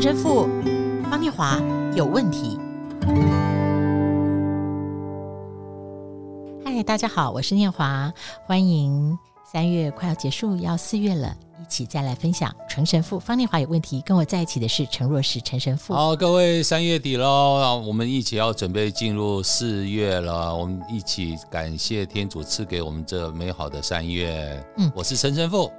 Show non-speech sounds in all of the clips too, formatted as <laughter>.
陈神父方念华有问题。嗨，大家好，我是念华，欢迎三月快要结束，要四月了，一起再来分享陈神父方念华有问题。跟我在一起的是陈若石陈神父。好，各位三月底喽，我们一起要准备进入四月了，我们一起感谢天主赐给我们这美好的三月。嗯，我是陈神父。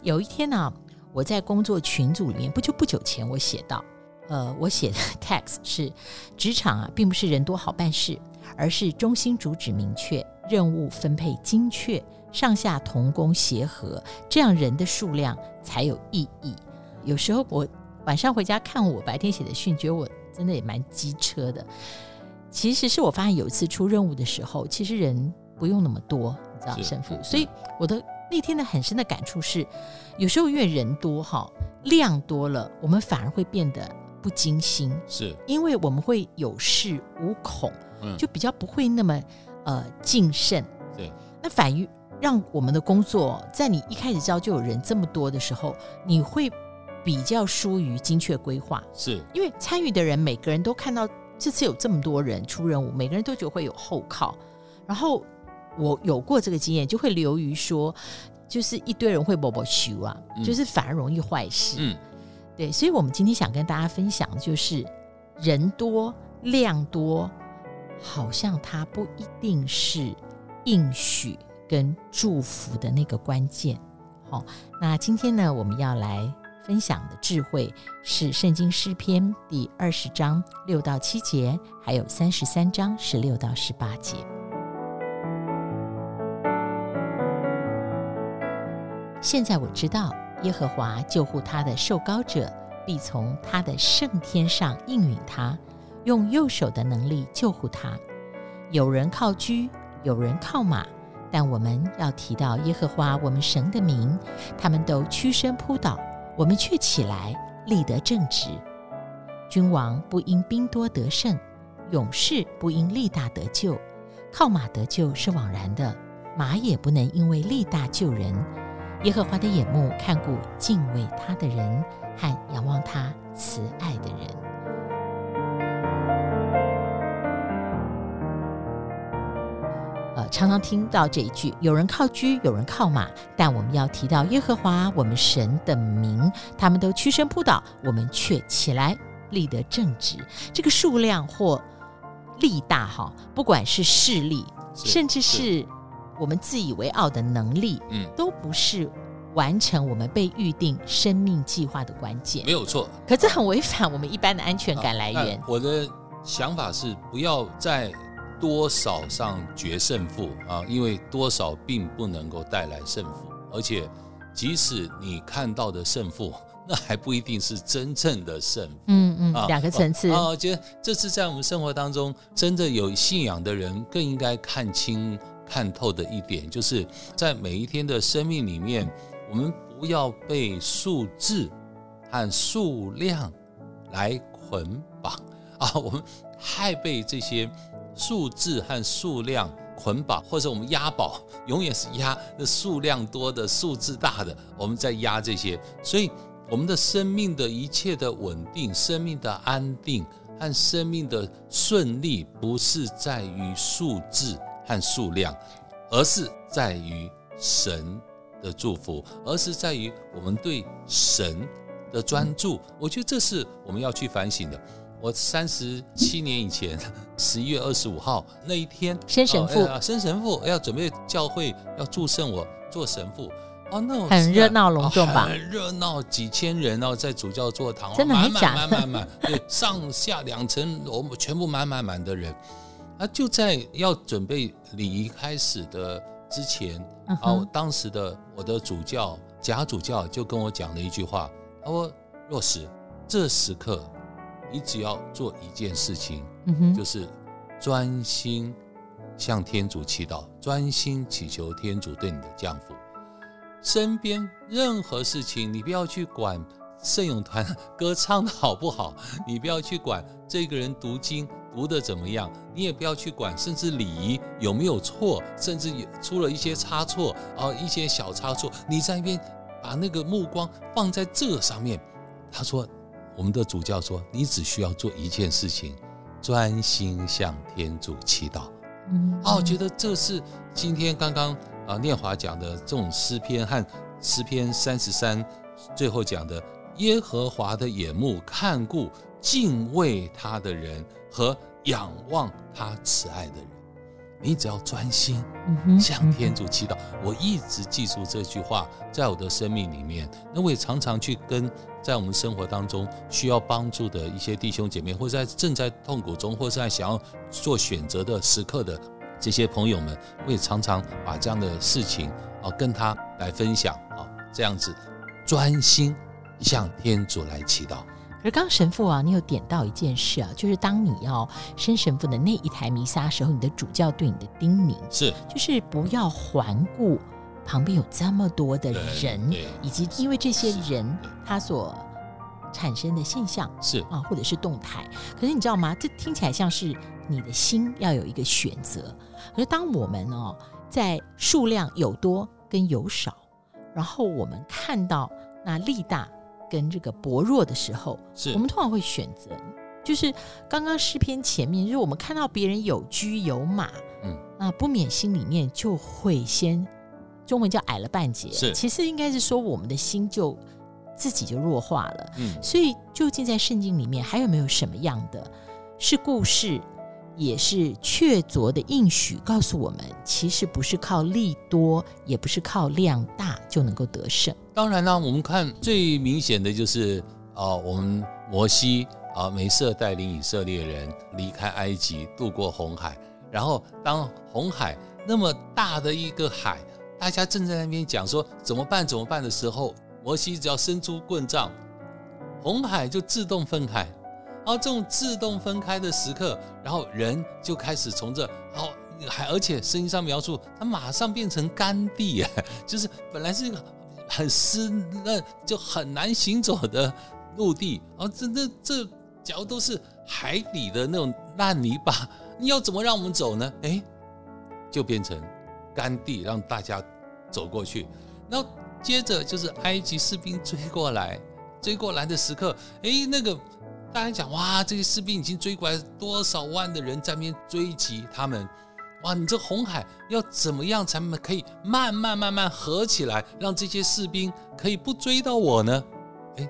有一天呢、啊。我在工作群组里面，不就不久前我写到，呃，我写的 <laughs> text 是职场啊，并不是人多好办事，而是中心主旨明确，任务分配精确，上下同工协和，这样人的数量才有意义。有时候我晚上回家看我白天写的信，觉得我真的也蛮机车的。其实是我发现有一次出任务的时候，其实人不用那么多，你知道，神父，所以我的。那天的很深的感触是，有时候越人多哈，量多了，我们反而会变得不精心，是。因为我们会有恃无恐，嗯，就比较不会那么呃谨慎。对，那反于让我们的工作在你一开始知道就有人这么多的时候，你会比较疏于精确规划，是。因为参与的人每个人都看到这次有这么多人出任务，每个人都觉得会有后靠，然后。我有过这个经验，就会流于说，就是一堆人会波波修啊，嗯、就是反而容易坏事。嗯，对，所以我们今天想跟大家分享，就是人多量多，好像它不一定是应许跟祝福的那个关键。好，那今天呢，我们要来分享的智慧是圣经诗篇第二十章六到七节，还有三十三章十六到十八节。现在我知道，耶和华救护他的受膏者，必从他的圣天上应允他，用右手的能力救护他。有人靠车，有人靠马，但我们要提到耶和华我们神的名。他们都屈身扑倒，我们却起来立得正直。君王不因兵多得胜，勇士不因力大得救。靠马得救是枉然的，马也不能因为力大救人。耶和华的眼目看顾敬畏他的人和仰望他慈爱的人。呃，常常听到这一句：有人靠车，有人靠马，但我们要提到耶和华我们神的名，他们都屈身扑倒，我们却起来立得正直。这个数量或力大哈，不管是势力，甚至是。我们自以为傲的能力，嗯，都不是完成我们被预定生命计划的关键。没有错，可这很违反我们一般的安全感来源。我的想法是，不要在多少上决胜负啊，因为多少并不能够带来胜负，而且即使你看到的胜负，<laughs> 那还不一定是真正的胜负。嗯嗯，两个层次。啊，我觉得这次在我们生活当中，真的有信仰的人更应该看清。看透的一点，就是在每一天的生命里面，我们不要被数字和数量来捆绑 <laughs> 啊！我们太被这些数字和数量捆绑，或者我们押宝，永远是押那数量多的、数字大的，我们在押这些。所以，我们的生命的一切的稳定、生命的安定和生命的顺利，不是在于数字。和数量，而是在于神的祝福，而是在于我们对神的专注。我觉得这是我们要去反省的。我三十七年以前，十一月二十五号那一天，升神父，哦、升神父要准备教会要祝圣我做神父哦，那很热闹隆重吧？很热闹，几千人哦，在主教座堂，真的满满满满满，对，上下两层楼全部满满满的人。啊，就在要准备礼仪开始的之前，然后当时的我的主教假主教就跟我讲了一句话，他说：“若实，这时刻你只要做一件事情，就是专心向天主祈祷，专心祈求天主对你的降福。身边任何事情，你不要去管圣咏团 <laughs> 歌唱的好不好，你不要去管这个人读经。”读的怎么样？你也不要去管，甚至礼仪有没有错，甚至出了一些差错啊，一些小差错，你在那边把那个目光放在这上面。他说：“我们的主教说，你只需要做一件事情，专心向天主祈祷。嗯，啊，我觉得这是今天刚刚啊念华讲的这种诗篇和诗篇三十三最后讲的耶和华的眼目看顾敬畏他的人和仰望他慈爱的人。你只要专心向天主祈祷，我一直记住这句话，在我的生命里面。那我也常常去跟在我们生活当中需要帮助的一些弟兄姐妹，或者在正在痛苦中，或者在想要做选择的时刻的这些朋友们，我也常常把这样的事情啊跟他来分享啊，这样子专心向天主来祈祷。而刚神父啊，你有点到一件事啊，就是当你要升神父的那一台弥撒时候，你的主教对你的叮咛是，就是不要环顾旁边有这么多的人，以及因为这些人他所产生的现象是啊，或者是动态。可是你知道吗？这听起来像是你的心要有一个选择。可是当我们哦，在数量有多跟有少，然后我们看到那力大。跟这个薄弱的时候，是。我们通常会选择，就是刚刚诗篇前面，就是我们看到别人有车有马，嗯。啊，不免心里面就会先，中文叫矮了半截，是。其实应该是说我们的心就自己就弱化了，嗯，所以究竟在圣经里面还有没有什么样的是故事？也是确凿的应许，告诉我们，其实不是靠力多，也不是靠量大就能够得胜。当然呢，我们看最明显的就是啊，我们摩西啊，梅瑟带领以色列人离开埃及，渡过红海。然后当红海那么大的一个海，大家正在那边讲说怎么办怎么办的时候，摩西只要伸出棍杖，红海就自动分开。然后这种自动分开的时刻，然后人就开始从这好还而且声音上描述，它马上变成干地，<laughs> 就是本来是一个很湿嫩就很难行走的陆地，然后这这这假如都是海底的那种烂泥巴，你要怎么让我们走呢？哎，就变成干地，让大家走过去。然后接着就是埃及士兵追过来，追过来的时刻，哎，那个。大家讲哇，这些士兵已经追过来多少万的人在那边追击他们，哇！你这红海要怎么样才可以慢慢慢慢合起来，让这些士兵可以不追到我呢？哎，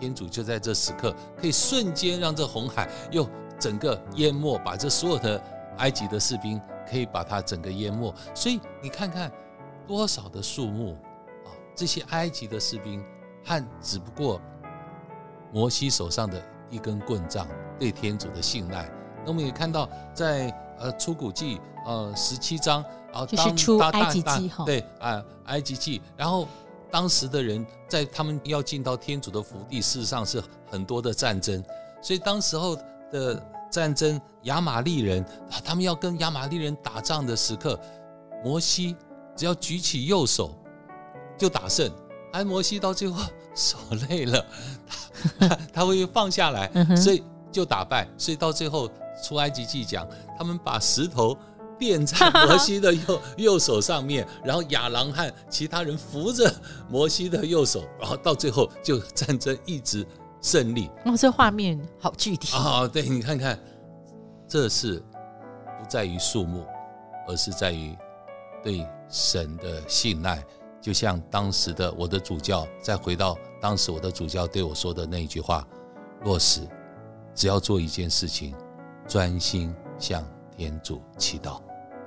天主就在这时刻可以瞬间让这红海又整个淹没，把这所有的埃及的士兵可以把它整个淹没。所以你看看多少的数目啊，这些埃及的士兵和只不过摩西手上的。一根棍杖对天主的信赖，那我们也看到在呃出谷记呃十七章啊，就是出埃及记哈，对啊埃及记，然后当时的人在他们要进到天主的福地，事实上是很多的战争，所以当时候的战争亚玛力人啊，他们要跟亚玛力人打仗的时刻，摩西只要举起右手就打胜，而摩西到最后手累了。<laughs> 他，他会放下来，所以就打败。所以到最后出埃及记讲，他们把石头垫在摩西的右 <laughs> 右手上面，然后亚郎和其他人扶着摩西的右手，然后到最后就战争一直胜利。哦，这画面好具体啊！对，你看看，这是不在于数目，而是在于对神的信赖。就像当时的我的主教，再回到当时我的主教对我说的那一句话：落实只要做一件事情，专心向天主祈祷。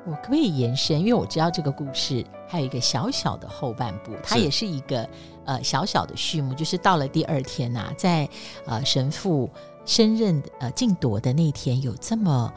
我可不可以延伸？因为我知道这个故事还有一个小小的后半部，它也是一个呃小小的序幕，就是到了第二天呐、啊，在呃神父升任呃晋铎的那天，有这么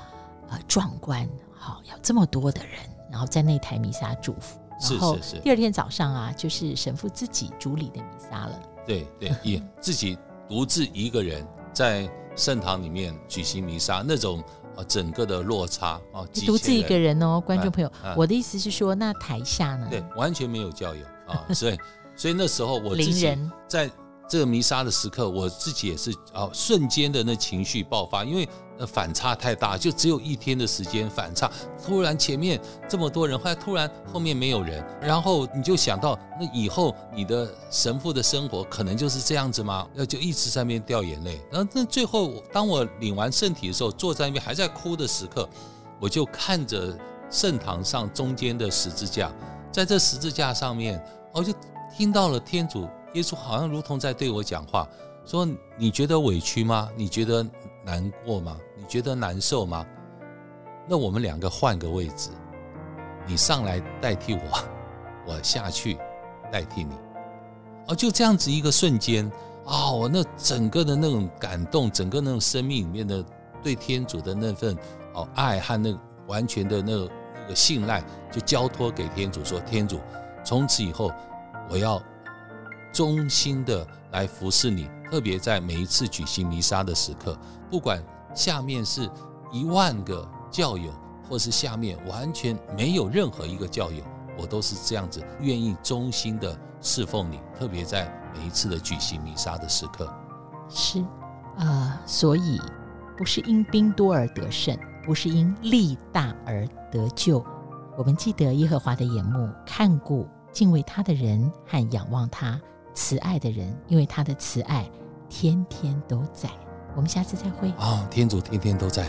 呃壮观，好，有这么多的人，然后在那台弥撒祝福。然后第二天早上啊，就是神父自己主理的弥撒了。对对，<laughs> 也自己独自一个人在圣堂里面举行弥撒，那种啊整个的落差啊，独自一个人哦，观众朋友，我的意思是说，那台下呢？对，完全没有教友啊，所以所以那时候我自己在这个弥撒的时刻，我自己也是啊，瞬间的那情绪爆发，因为呃反差太大，就只有一天的时间反差，突然前面这么多人，后来突然后面没有人，然后你就想到，那以后你的神父的生活可能就是这样子吗？那就一直在那边掉眼泪，然后那最后当我领完圣体的时候，坐在那边还在哭的时刻，我就看着圣堂上中间的十字架，在这十字架上面，我就听到了天主。耶稣好像如同在对我讲话，说：“你觉得委屈吗？你觉得难过吗？你觉得难受吗？那我们两个换个位置，你上来代替我，我下去代替你。”哦，就这样子一个瞬间啊，我那整个的那种感动，整个那种生命里面的对天主的那份哦爱和那完全的那个那个信赖，就交托给天主，说：“天主，从此以后我要。”衷心的来服侍你，特别在每一次举行弥撒的时刻，不管下面是一万个教友，或是下面完全没有任何一个教友，我都是这样子愿意衷心的侍奉你。特别在每一次的举行弥撒的时刻，是啊、所以不是因兵多而得胜，不是因力大而得救。我们记得耶和华的眼目看顾敬畏他的人和仰望他。慈爱的人，因为他的慈爱天天都在。我们下次再会。啊、天主天天都在。